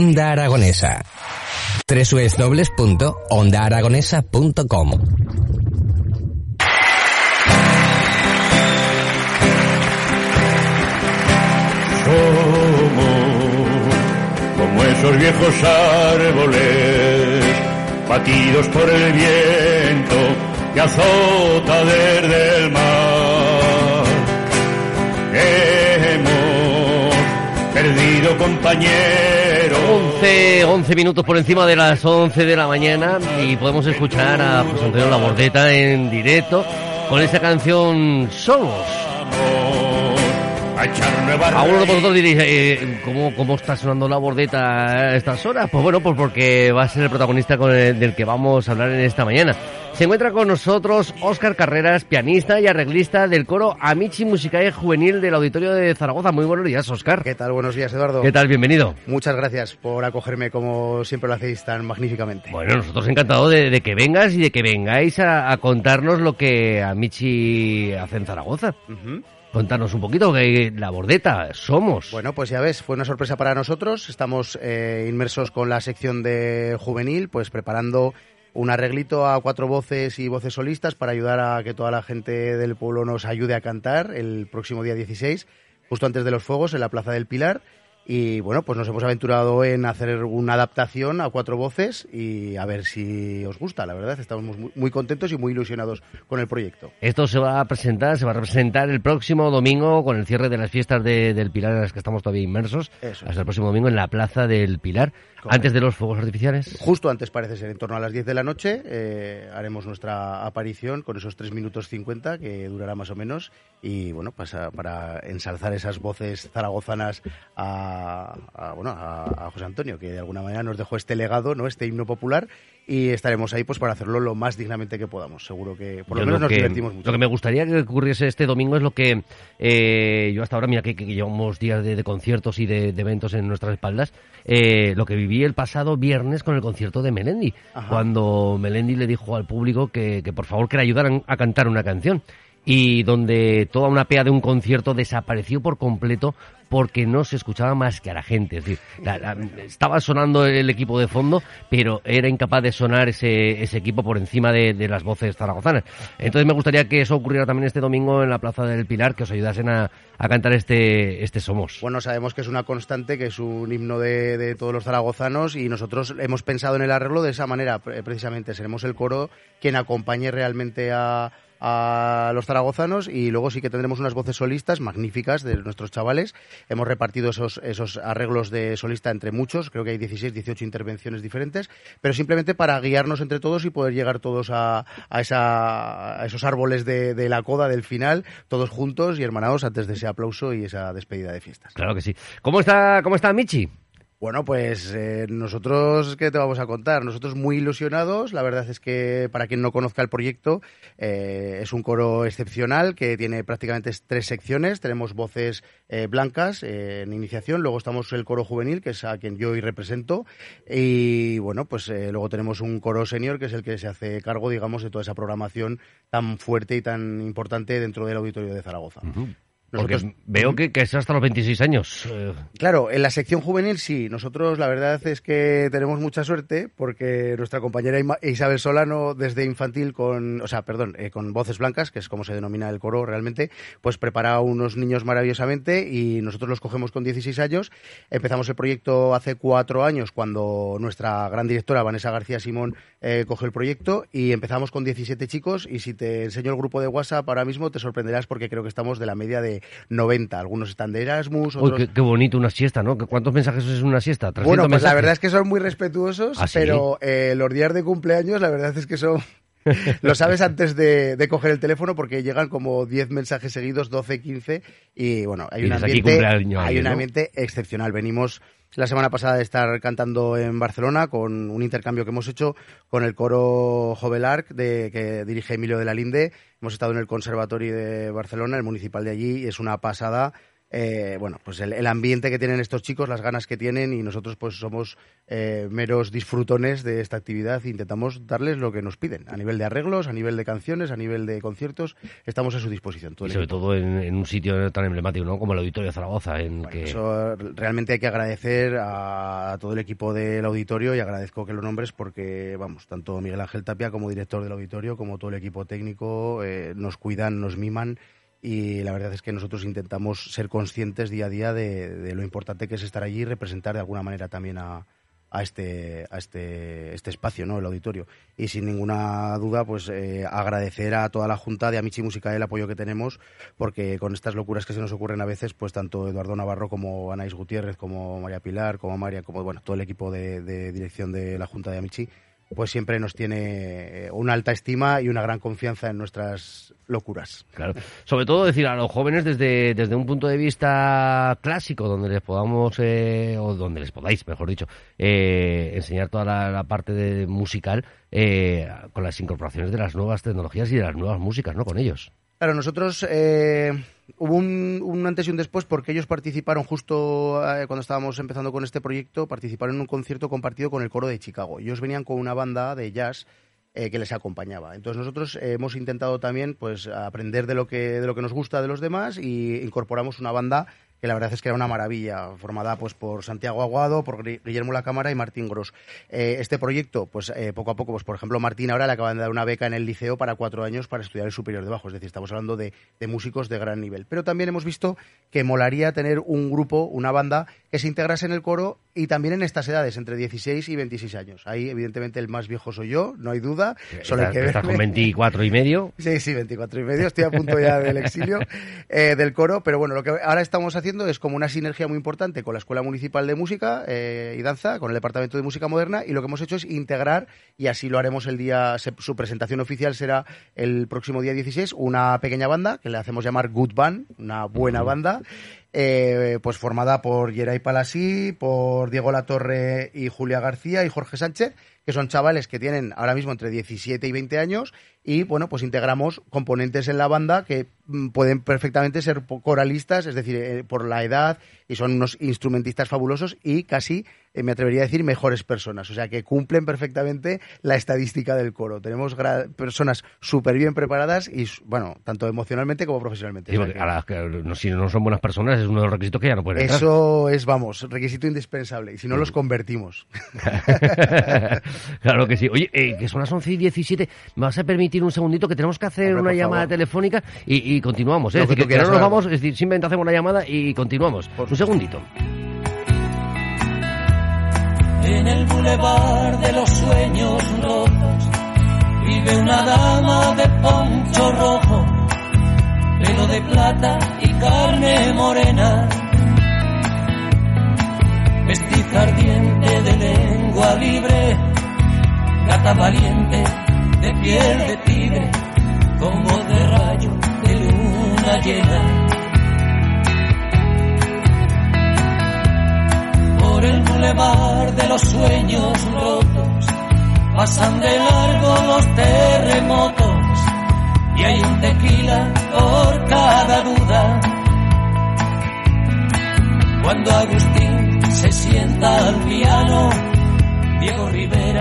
Onda Aragonesa. www.ondaaragonesa.com Somos como esos viejos árboles batidos por el viento que azota desde el mar. Perdido compañeros. 11, 11 minutos por encima de las 11 de la mañana y podemos escuchar a José Antonio Labordeta en directo con esa canción Somos. A Algunos de vosotros diréis, eh, ¿cómo, ¿cómo está sonando la bordeta a estas horas? Pues bueno, pues porque va a ser el protagonista con el- del que vamos a hablar en esta mañana. Se encuentra con nosotros Óscar Carreras, pianista y arreglista del coro Amici Musicae Juvenil del Auditorio de Zaragoza. Muy buenos días, Óscar. ¿Qué tal? Buenos días, Eduardo. ¿Qué tal? Bienvenido. Muchas gracias por acogerme como siempre lo hacéis tan magníficamente. Bueno, nosotros encantados de, de que vengas y de que vengáis a, a contarnos lo que Amici hace en Zaragoza. Contarnos un poquito, que la bordeta somos. Bueno, pues ya ves, fue una sorpresa para nosotros. Estamos eh, inmersos con la sección de juvenil, pues preparando un arreglito a cuatro voces y voces solistas para ayudar a que toda la gente del pueblo nos ayude a cantar el próximo día 16, justo antes de los fuegos, en la Plaza del Pilar. Y bueno, pues nos hemos aventurado en hacer una adaptación a cuatro voces y a ver si os gusta, la verdad. Estamos muy, muy contentos y muy ilusionados con el proyecto. Esto se va a presentar, se va a representar el próximo domingo con el cierre de las fiestas de- del Pilar en las que estamos todavía inmersos. Eso. Hasta el próximo domingo en la Plaza del Pilar, Correcto. antes de los fuegos artificiales. Justo antes parece ser, en torno a las 10 de la noche, eh, haremos nuestra aparición con esos 3 minutos 50 que durará más o menos y bueno, pasa para ensalzar esas voces zaragozanas a, a, bueno, a, a José Antonio, que de alguna manera nos dejó este legado, ¿no? este himno popular y estaremos ahí pues para hacerlo lo más dignamente que podamos. Seguro que por lo menos lo nos que, divertimos mucho. Lo que me gustaría que ocurriese este domingo es lo que eh, yo hasta ahora, mira que, que llevamos días de, de conciertos y de, de eventos en nuestras espaldas, eh, lo que viví el pasado viernes con el concierto de Melendi, Ajá. cuando Melendi le dijo al público que, que por favor que le ayudaran a cantar una canción y donde toda una pea de un concierto desapareció por completo porque no se escuchaba más que a la gente. Es decir, estaba sonando el equipo de fondo, pero era incapaz de sonar ese, equipo por encima de, las voces zaragozanas. Entonces me gustaría que eso ocurriera también este domingo en la Plaza del Pilar, que os ayudasen a, a cantar este, este Somos. Bueno, sabemos que es una constante, que es un himno de, de todos los zaragozanos y nosotros hemos pensado en el arreglo de esa manera, pre- precisamente. Seremos el coro quien acompañe realmente a, a los zaragozanos y luego sí que tendremos unas voces solistas magníficas de nuestros chavales. Hemos repartido esos, esos arreglos de solista entre muchos, creo que hay 16, 18 intervenciones diferentes, pero simplemente para guiarnos entre todos y poder llegar todos a, a, esa, a esos árboles de, de la coda del final, todos juntos y hermanados antes de ese aplauso y esa despedida de fiestas. Claro que sí. ¿Cómo está, cómo está Michi? Bueno, pues eh, nosotros, ¿qué te vamos a contar? Nosotros muy ilusionados. La verdad es que, para quien no conozca el proyecto, eh, es un coro excepcional que tiene prácticamente tres secciones. Tenemos voces eh, blancas eh, en iniciación, luego estamos el coro juvenil, que es a quien yo hoy represento, y bueno, pues eh, luego tenemos un coro senior, que es el que se hace cargo, digamos, de toda esa programación tan fuerte y tan importante dentro del auditorio de Zaragoza. Nosotros- veo que, que es hasta los 26 años. Eh, Claro, en la sección juvenil sí. Nosotros la verdad es que tenemos mucha suerte porque nuestra compañera Isabel Solano desde infantil con, o sea, perdón, eh, con voces blancas, que es como se denomina el coro realmente, pues prepara a unos niños maravillosamente y nosotros los cogemos con 16 años. Empezamos el proyecto hace cuatro años cuando nuestra gran directora Vanessa García Simón eh, cogió el proyecto y empezamos con 17 chicos y si te enseño el grupo de WhatsApp ahora mismo te sorprenderás porque creo que estamos de la media de 90. Algunos están de Erasmus, Uy, otros... qué, qué bonito una siesta, ¿no? ¿Cuántos mensajes es una siesta? ¿300 Bueno, pues la verdad es que son muy respetuosos, ¿Ah, sí? pero eh, los días de cumpleaños la verdad es que son lo sabes antes de, de coger el teléfono porque llegan como 10 mensajes seguidos, 12, 15 y bueno, hay un ambiente, hay un ambiente excepcional. Venimos la semana pasada de estar cantando en Barcelona con un intercambio que hemos hecho con el coro Jovelarc de, que dirige Emilio de la Linde. Hemos estado en el Conservatorio de Barcelona, el municipal de allí, y es una pasada. Eh, bueno, pues el, el ambiente que tienen estos chicos, las ganas que tienen y nosotros pues somos eh, meros disfrutones de esta actividad e intentamos darles lo que nos piden a nivel de arreglos, a nivel de canciones, a nivel de conciertos, estamos a su disposición. todo Y sobre todo en, en un sitio tan emblemático, ¿no? Como el Auditorio de Zaragoza, en que... Eso realmente hay que agradecer a todo el equipo del auditorio y agradezco que lo nombres porque, vamos, tanto Miguel Ángel Tapia como director del auditorio, como todo el equipo técnico, eh, nos cuidan, nos miman y la verdad es que nosotros intentamos ser conscientes día a día de, lo importante que es estar allí y representar de alguna manera también a, a este este este espacio no el auditorio. Y sin ninguna duda pues eh, agradecer a toda la junta de Amici Música el apoyo que tenemos porque con estas locuras que se nos ocurren a veces pues tanto Eduardo Navarro como Anaís Gutiérrez como María Pilar como María como bueno todo el equipo de, de dirección de la junta de Amici pues siempre nos tiene eh, una alta estima y una gran confianza en nuestras locuras. Claro. Sobre todo decir a los jóvenes desde, desde un punto de vista clásico, donde les podamos, eh, o donde les podáis, mejor dicho, eh, enseñar toda la, la parte de musical eh, con las incorporaciones de las nuevas tecnologías y de las nuevas músicas, ¿no? Con ellos. Claro, nosotros eh, hubo un, un antes y un después porque ellos participaron justo eh, cuando estábamos empezando con este proyecto, participaron en un concierto compartido con el coro de Chicago. Ellos venían con una banda de jazz eh, que les acompañaba. Entonces nosotros eh, hemos intentado también pues aprender de lo que de lo que nos gusta de los demás y incorporamos una banda que la verdad es que era una maravilla, formada pues por Santiago Aguado, por Guillermo La Cámara y Martín Gros. Eh, este proyecto, pues eh, poco a poco, pues por ejemplo Martín ahora le acaban de dar una beca en el liceo para cuatro años para estudiar el superior de bajo, es decir, estamos hablando de, de músicos de gran nivel. Pero también hemos visto que molaría tener un grupo, una banda que se integrase en el coro y también en estas edades, entre 16 y 26 años. Ahí evidentemente el más viejo soy yo, no hay duda, solo hay Estás, que estás con verme. 24 y medio. Sí, sí, 24 y medio. Estoy a punto ya del exilio eh, del coro. Pero bueno, lo que ahora estamos haciendo es como una sinergia muy importante con la Escuela Municipal de Música eh, y Danza, con el Departamento de Música Moderna. Y lo que hemos hecho es integrar, y así lo haremos el día, se- su presentación oficial será el próximo día 16, una pequeña banda que le hacemos llamar Good Band, una buena banda. Eh, pues formada por Geray Palasí, por Diego Latorre y Julia García y Jorge Sánchez, que son chavales que tienen ahora mismo entre 17 y 20 años y bueno, pues integramos componentes en la banda que mm, pueden perfectamente ser coralistas, es decir, eh, por la edad y son unos instrumentistas fabulosos y casi, eh, me atrevería a decir, mejores personas, o sea, que cumplen perfectamente la estadística del coro. Tenemos personas súper bien preparadas y, bueno, tanto emocionalmente como profesionalmente. Sí, O sea porque que- a las que no- si no son buenas personas es uno de los requisitos que ya no pueden entrar. eso es, vamos, requisito indispensable. Y si no, los convertimos. claro que sí. Oye, eh, que son las 11 y 17. ¿Me vas a permitir un segundito que tenemos que hacer Hombre, una por llamada favor. telefónica y, y continuamos? ¿eh? Es decir, que, que no nos vamos, es decir, simplemente hacemos la llamada y continuamos. un segundito. En el bulevar de los sueños rotos vive una dama de poncho rojo, pelo de plata y carne morena, vestiza ardiente de lengua libre, gata valiente de piel de tigre, con voz de rayo de luna llena. por el bulevar de los sueños rotos. Pasan de largo los terremotos y hay un tequila por cada duda. Cuando Agustín se sienta al piano.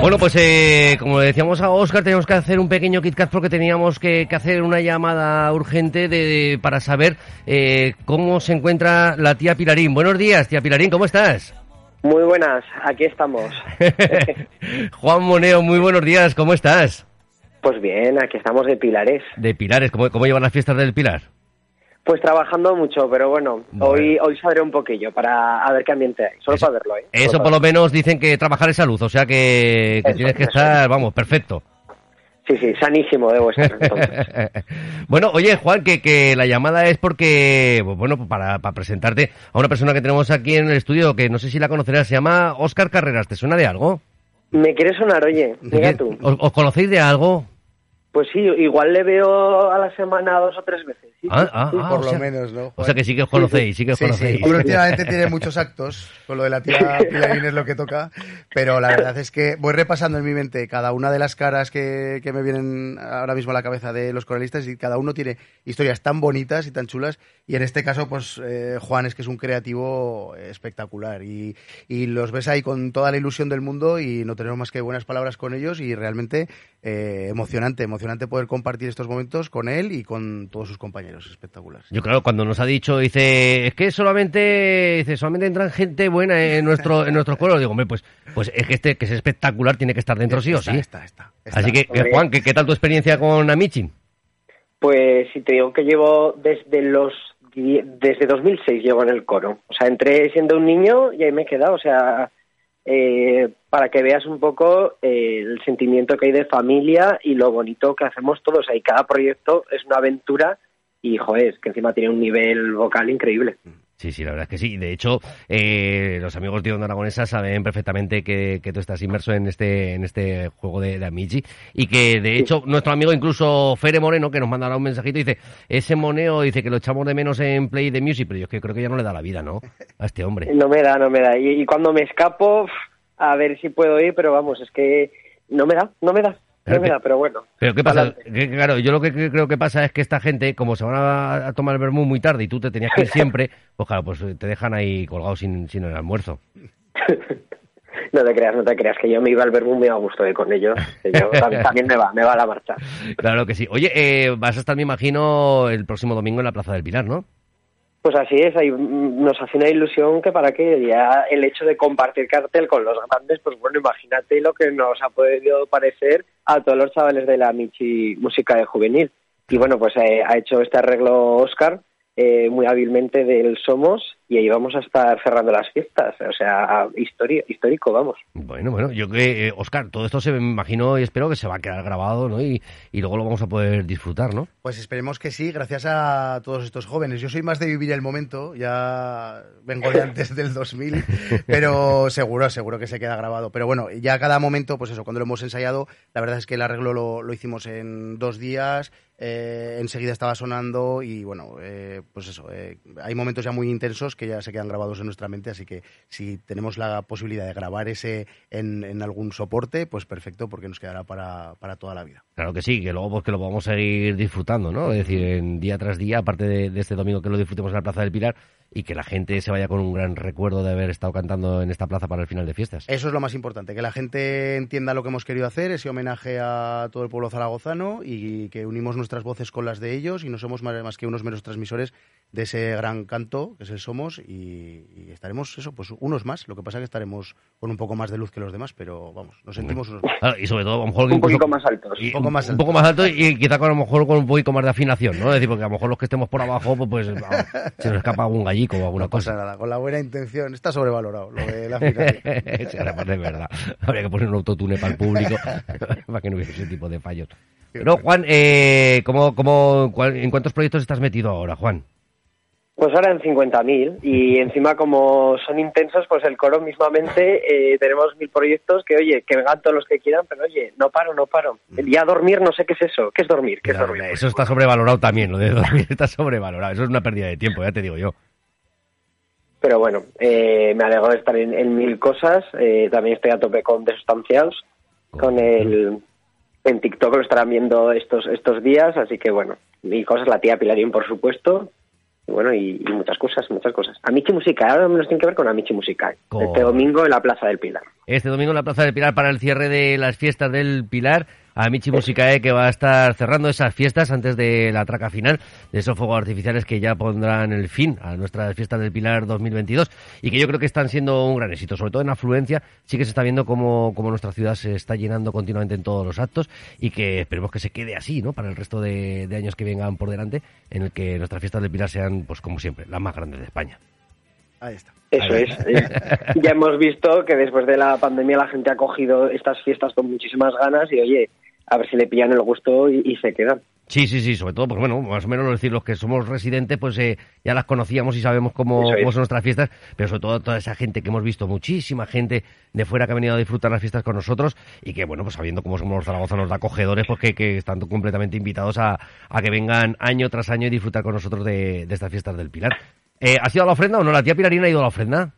Bueno, pues eh, como le decíamos a Oscar, teníamos que hacer un pequeño KitKat porque teníamos que, que hacer una llamada urgente de, para saber eh, cómo se encuentra la tía Pilarín. Buenos días, tía Pilarín, ¿cómo estás? Muy buenas, aquí estamos. Juan Moneo, muy buenos días, ¿cómo estás? Pues bien, aquí estamos de pilares. De Pilares, ¿cómo, cómo llevan las fiestas del Pilar? Pues trabajando mucho, pero bueno, hoy hoy saldré un poquillo para a ver qué ambiente hay, solo para verlo, ¿eh? Eso por lo menos dicen que trabajar es salud, o sea que, que Eso, tienes que eso. estar, vamos, perfecto. Sí, sí, sanísimo debo estar. entonces. bueno, oye, Juan, que, que la llamada es porque, pues, bueno, para, para presentarte a una persona que tenemos aquí en el estudio, que no sé si la conocerás, se llama Óscar Carreras, ¿te suena de algo? Me quiere sonar, oye, mira tú. ¿Os, os conocéis de algo? Pues sí, igual le veo a la semana dos o tres veces. sí, Ah, ah, sí. ah, por lo sea- menos, ¿no? O sea que sí que os conocéis, sí que os Sí, sí. conocéis. Hombre, últimamente tiene muchos actos, con lo de la tía Pilarín es lo que toca, pero la verdad es que voy repasando en mi mente cada una de las caras que, que me vienen ahora mismo a la cabeza de los coralistas y cada uno tiene historias tan bonitas y tan chulas y en este caso pues eh, Juan es que es un creativo espectacular y, y los ves ahí con toda la ilusión del mundo y no tenemos más que buenas palabras con ellos y realmente eh, emocionante, emocionante poder compartir estos momentos con él y con todos sus compañeros, espectacular. Yo claro, cuando nos ha dicho, dice, es que solamente, dice, solamente entran gente buena en nuestro, en nuestro coro. Digo, hombre, pues, pues es que este, que es espectacular, tiene que estar dentro sí o sí. está, está, está. Así que. Juan, ¿qué, qué tal tu experiencia con Amici? Pues si te digo que llevo desde los desde 2006 llevo en el coro. O sea, entré siendo un niño y ahí me he quedado. O sea, eh, para que veas un poco eh, el sentimiento que hay de familia y lo bonito que hacemos todos. Y cada proyecto es una aventura y, joder, es que encima tiene un nivel vocal increíble. Sí, sí, la verdad es que sí. De hecho, eh, los amigos de Onda Aragonesa saben perfectamente que, que tú estás inmerso en este, en este juego de, de Amici y que, de hecho, nuestro amigo incluso Fere Moreno, que nos mandará un mensajito, dice, ese moneo, dice que lo echamos de menos en Play de Music, pero yo es que creo que ya no le da la vida, ¿no? A este hombre. No me da, no me da. Y, y cuando me escapo, a ver si puedo ir, pero vamos, es que no me da, no me da. Me que- pero bueno. Pero ¿qué pasa? Que, claro, yo lo que cre- creo que pasa es que esta gente, como se van a, a tomar el vermú muy tarde y tú te tenías que ir siempre, pues claro, pues te dejan ahí colgado sin, sin el almuerzo. No te creas, no te creas, que yo me iba al verbo muy a gusto de con ellos. Que yo también, también me va, me va a la marcha. Claro que sí. Oye, eh, vas a estar, me imagino, el próximo domingo en la Plaza del Pilar, ¿no? Pues así es, ahí nos hace una ilusión que para qué, ya el hecho de compartir cartel con los grandes, pues bueno, imagínate lo que nos ha podido parecer a todos los chavales de la Michi Música de Juvenil. Y bueno, pues eh, ha hecho este arreglo Oscar eh, muy hábilmente del Somos y ahí vamos a estar cerrando las fiestas, o sea, histori- histórico, vamos. Bueno, bueno, yo que, eh, Oscar, todo esto se me imagino y espero que se va a quedar grabado, ¿no? Y, y luego lo vamos a poder disfrutar, ¿no? Pues esperemos que sí, gracias a todos estos jóvenes. Yo soy más de vivir el momento, ya vengo de antes del 2000, pero seguro, seguro que se queda grabado. Pero bueno, ya cada momento, pues eso, cuando lo hemos ensayado, la verdad es que el arreglo lo, lo hicimos en dos días, eh, enseguida estaba sonando y bueno, eh, pues eso, eh, hay momentos ya muy intensos que ya se quedan grabados en nuestra mente, así que si tenemos la posibilidad de grabar ese en, algún soporte, pues perfecto, porque nos quedará para, para toda la vida. Claro que sí, que luego pues que lo vamos a seguir disfrutando, ¿no? Es decir, en día tras día, aparte de este domingo que lo disfrutemos en la Plaza del Pilar y que la gente se vaya con un gran recuerdo de haber estado cantando en esta plaza para el final de fiestas. Eso es lo más importante, que la gente entienda lo que hemos querido hacer, ese homenaje a todo el pueblo zaragozano y que unimos nuestras voces con las de ellos y no somos más, que unos meros transmisores de ese gran canto que es el Somos y, y estaremos, eso, pues unos más. Lo que pasa es que estaremos con un poco más de luz que los demás, pero vamos, nos sentimos unos más. Claro, y sobre todo, a lo mejor... Un incluso- poquito más altos. y Un poco más un poco más alto y quizá con, a lo mejor con un poquito más de afinación, ¿no? Es decir, porque a lo mejor los que estemos por abajo, pues, pues vamos, se nos escapa algún gallico o alguna No pasa cosa. nada, con la buena intención. Está sobrevalorado lo de la afinación. Sí, además de verdad. Habría que poner un autotune para el público para que no hubiese ese tipo de fallos. Pero, Juan, eh, ¿cómo, cómo, cuál- ¿en cuántos proyectos estás metido ahora, Juan? Pues ahora en 50.000 y encima como son intensos, pues el coro mismamente eh, tenemos mil proyectos que, oye, que vengan todos los que quieran, pero oye, no paro, no paro. Ya dormir, no sé qué es eso. ¿Qué es dormir? ¿Qué es dormir? eso está sobrevalorado también, lo de dormir está sobrevalorado. Eso es una pérdida de tiempo, ya te digo yo. Pero bueno, eh, me alegro de estar en, en mil cosas. Eh, también estoy a tope con Desustanciados, con el... En TikTok lo estarán viendo estos estos días, así que bueno, mil cosas, la tía Pilarín, por supuesto, y bueno, y, y muchas cosas, muchas cosas. Amici Musical, ahora menos tiene que ver con Amici Musical. Con- Este domingo en la Plaza del Pilar. Este domingo en la Plaza del Pilar para el cierre de las fiestas del Pilar. A Michi Musicae que va a estar cerrando esas fiestas antes de la traca final de esos fuegos artificiales que ya pondrán el fin a nuestras fiestas del Pilar 2022 y que yo creo que están siendo un gran éxito, sobre todo en afluencia. Sí que se está viendo cómo, cómo nuestra ciudad se está llenando continuamente en todos los actos y que esperemos que se quede así, ¿no? Para el resto de, de años que vengan por delante, en el que nuestras fiestas del Pilar sean, pues como siempre, las más grandes de España. Ahí está. Eso Ahí es. ya hemos visto que después de la pandemia la gente ha cogido estas fiestas con muchísimas ganas y oye, a ver si le pillan el gusto y, y se quedan. Sí, sí, sí, sobre todo, pues bueno, más o menos decir, los que somos residentes, pues eh, ya las conocíamos y sabemos cómo, Eso es. cómo son nuestras fiestas, pero sobre todo toda esa gente que hemos visto, muchísima gente de fuera que ha venido a disfrutar las fiestas con nosotros y que, bueno, pues sabiendo cómo somos los zaragozanos de acogedores, pues que, que están completamente invitados a, a que vengan año tras año y disfrutar con nosotros de, de estas fiestas del Pilar. Eh, ¿Has ido a la ofrenda o no? ¿La tía Pilarina ha ido a la ofrenda?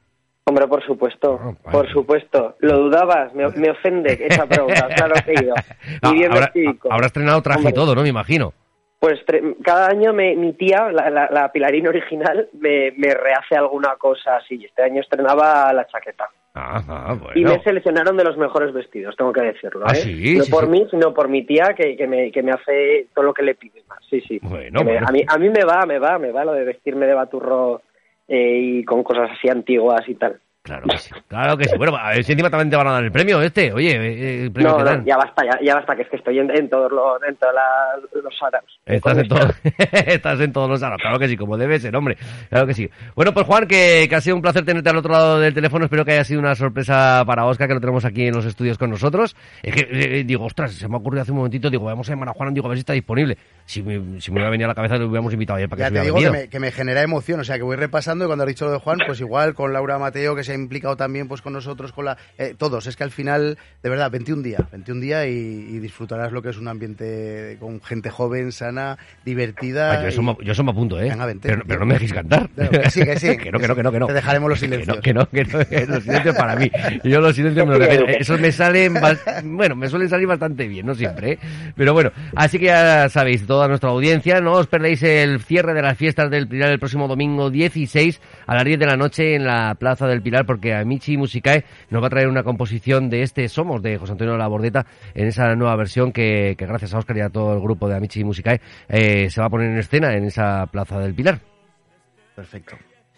Hombre, por supuesto, Ah, vale. por supuesto. Lo dudabas, me, me ofende esa pregunta, claro que he ido. Ah, Y habrá, estrenado traje Hombre. y todo, ¿no? Me imagino. Pues cada año me- mi tía, la, la, la Pilarina original, me, me rehace alguna cosa así. Este año estrenaba la chaqueta. Ah, bueno. Y me seleccionaron de los mejores vestidos, tengo que decirlo. Ah, ¿eh? sí, no sí, por sí. mí, sino por mi tía, que, que, me, que me hace todo lo que le pide más. Sí, sí. Bueno, me-. A, mí, a mí me va, me va, me va lo de vestirme de baturro eh, y con cosas así antiguas y tal. Claro que sí, claro que sí. Bueno, a ver si encima también te van a dar el premio este. Oye, eh, el premio No, que no, dan. ya basta, ya, ya basta, que es que estoy en, en todos los, en todas las- los aros. Estás en, todo, estás en todos los aros, claro que sí, como debe ser, hombre. Claro que sí. Bueno, pues Juan, que, que ha sido un placer tenerte al otro lado del teléfono. Espero que haya sido una sorpresa para Oscar, que lo tenemos aquí en los estudios con nosotros. Es que eh, digo, ostras, se me ha ocurrido hace un momentito, digo, vamos a llamar a Juan, digo, a ver si está disponible. Si me, si me hubiera venido a la cabeza, lo hubiéramos invitado ayer para que Ya se te digo que me, que me genera emoción, o sea que voy repasando y cuando has dicho lo de Juan, pues igual con Laura Mateo que se ha implicado también pues con nosotros, con la eh, todos, es que al final, de verdad, 21 días, 21 días y, y disfrutarás lo que es un ambiente con gente joven, sana, divertida. Ah, yo, eso y- me, yo eso me apunto, ¿eh? Venga, vente, pero, no me dejéis cantar. Claro, que sí, que sí. que no, que no, que no, que no. Te dejaremos los Que no, silencios. Que no, que no, los silencios para mí. Yo los silencios me los dejo. Esos me salen, bueno, me suelen salir bastante bien, no siempre, ¿eh? Pero bueno, así que ya sabéis, toda nuestra audiencia, no os perdéis el cierre de las fiestas del Pilar el próximo domingo 16 a las 10 de la noche en la Plaza del Pilar, porque Amici Musicae nos va a traer una composición de este Somos de José Antonio Labordeta en esa nueva versión que, que gracias a Oscar y a todo el grupo de Amici Musicae eh, se va a poner en escena en esa Plaza del Pilar. Perfecto.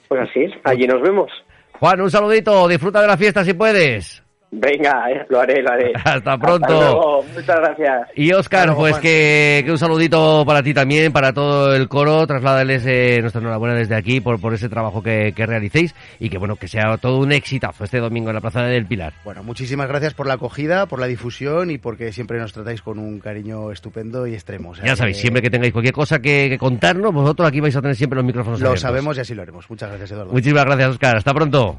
Pues así es, allí nos vemos. Juan, un saludito, disfruta de la fiesta si puedes. Venga, eh, lo haré, lo haré. Hasta pronto. luego, Muchas gracias. Y Oscar, Hasta luego, pues que, que un saludito para ti también, para todo el coro, trasládales eh, nuestra enhorabuena desde aquí por, por ese trabajo que, que realicéis y que bueno, que sea todo un exitazo este domingo en la Plaza del Pilar. Bueno, muchísimas gracias por la acogida, por la difusión y porque siempre nos tratáis con un cariño estupendo y extremo. O sea Ya sabéis, que siempre que tengáis cualquier cosa que, que contarnos, vosotros aquí vais a tener siempre los micrófonos Lo abiertos. sabemos y así lo haremos. Muchas gracias, Eduardo. Muchísimas gracias, Oscar. Hasta pronto.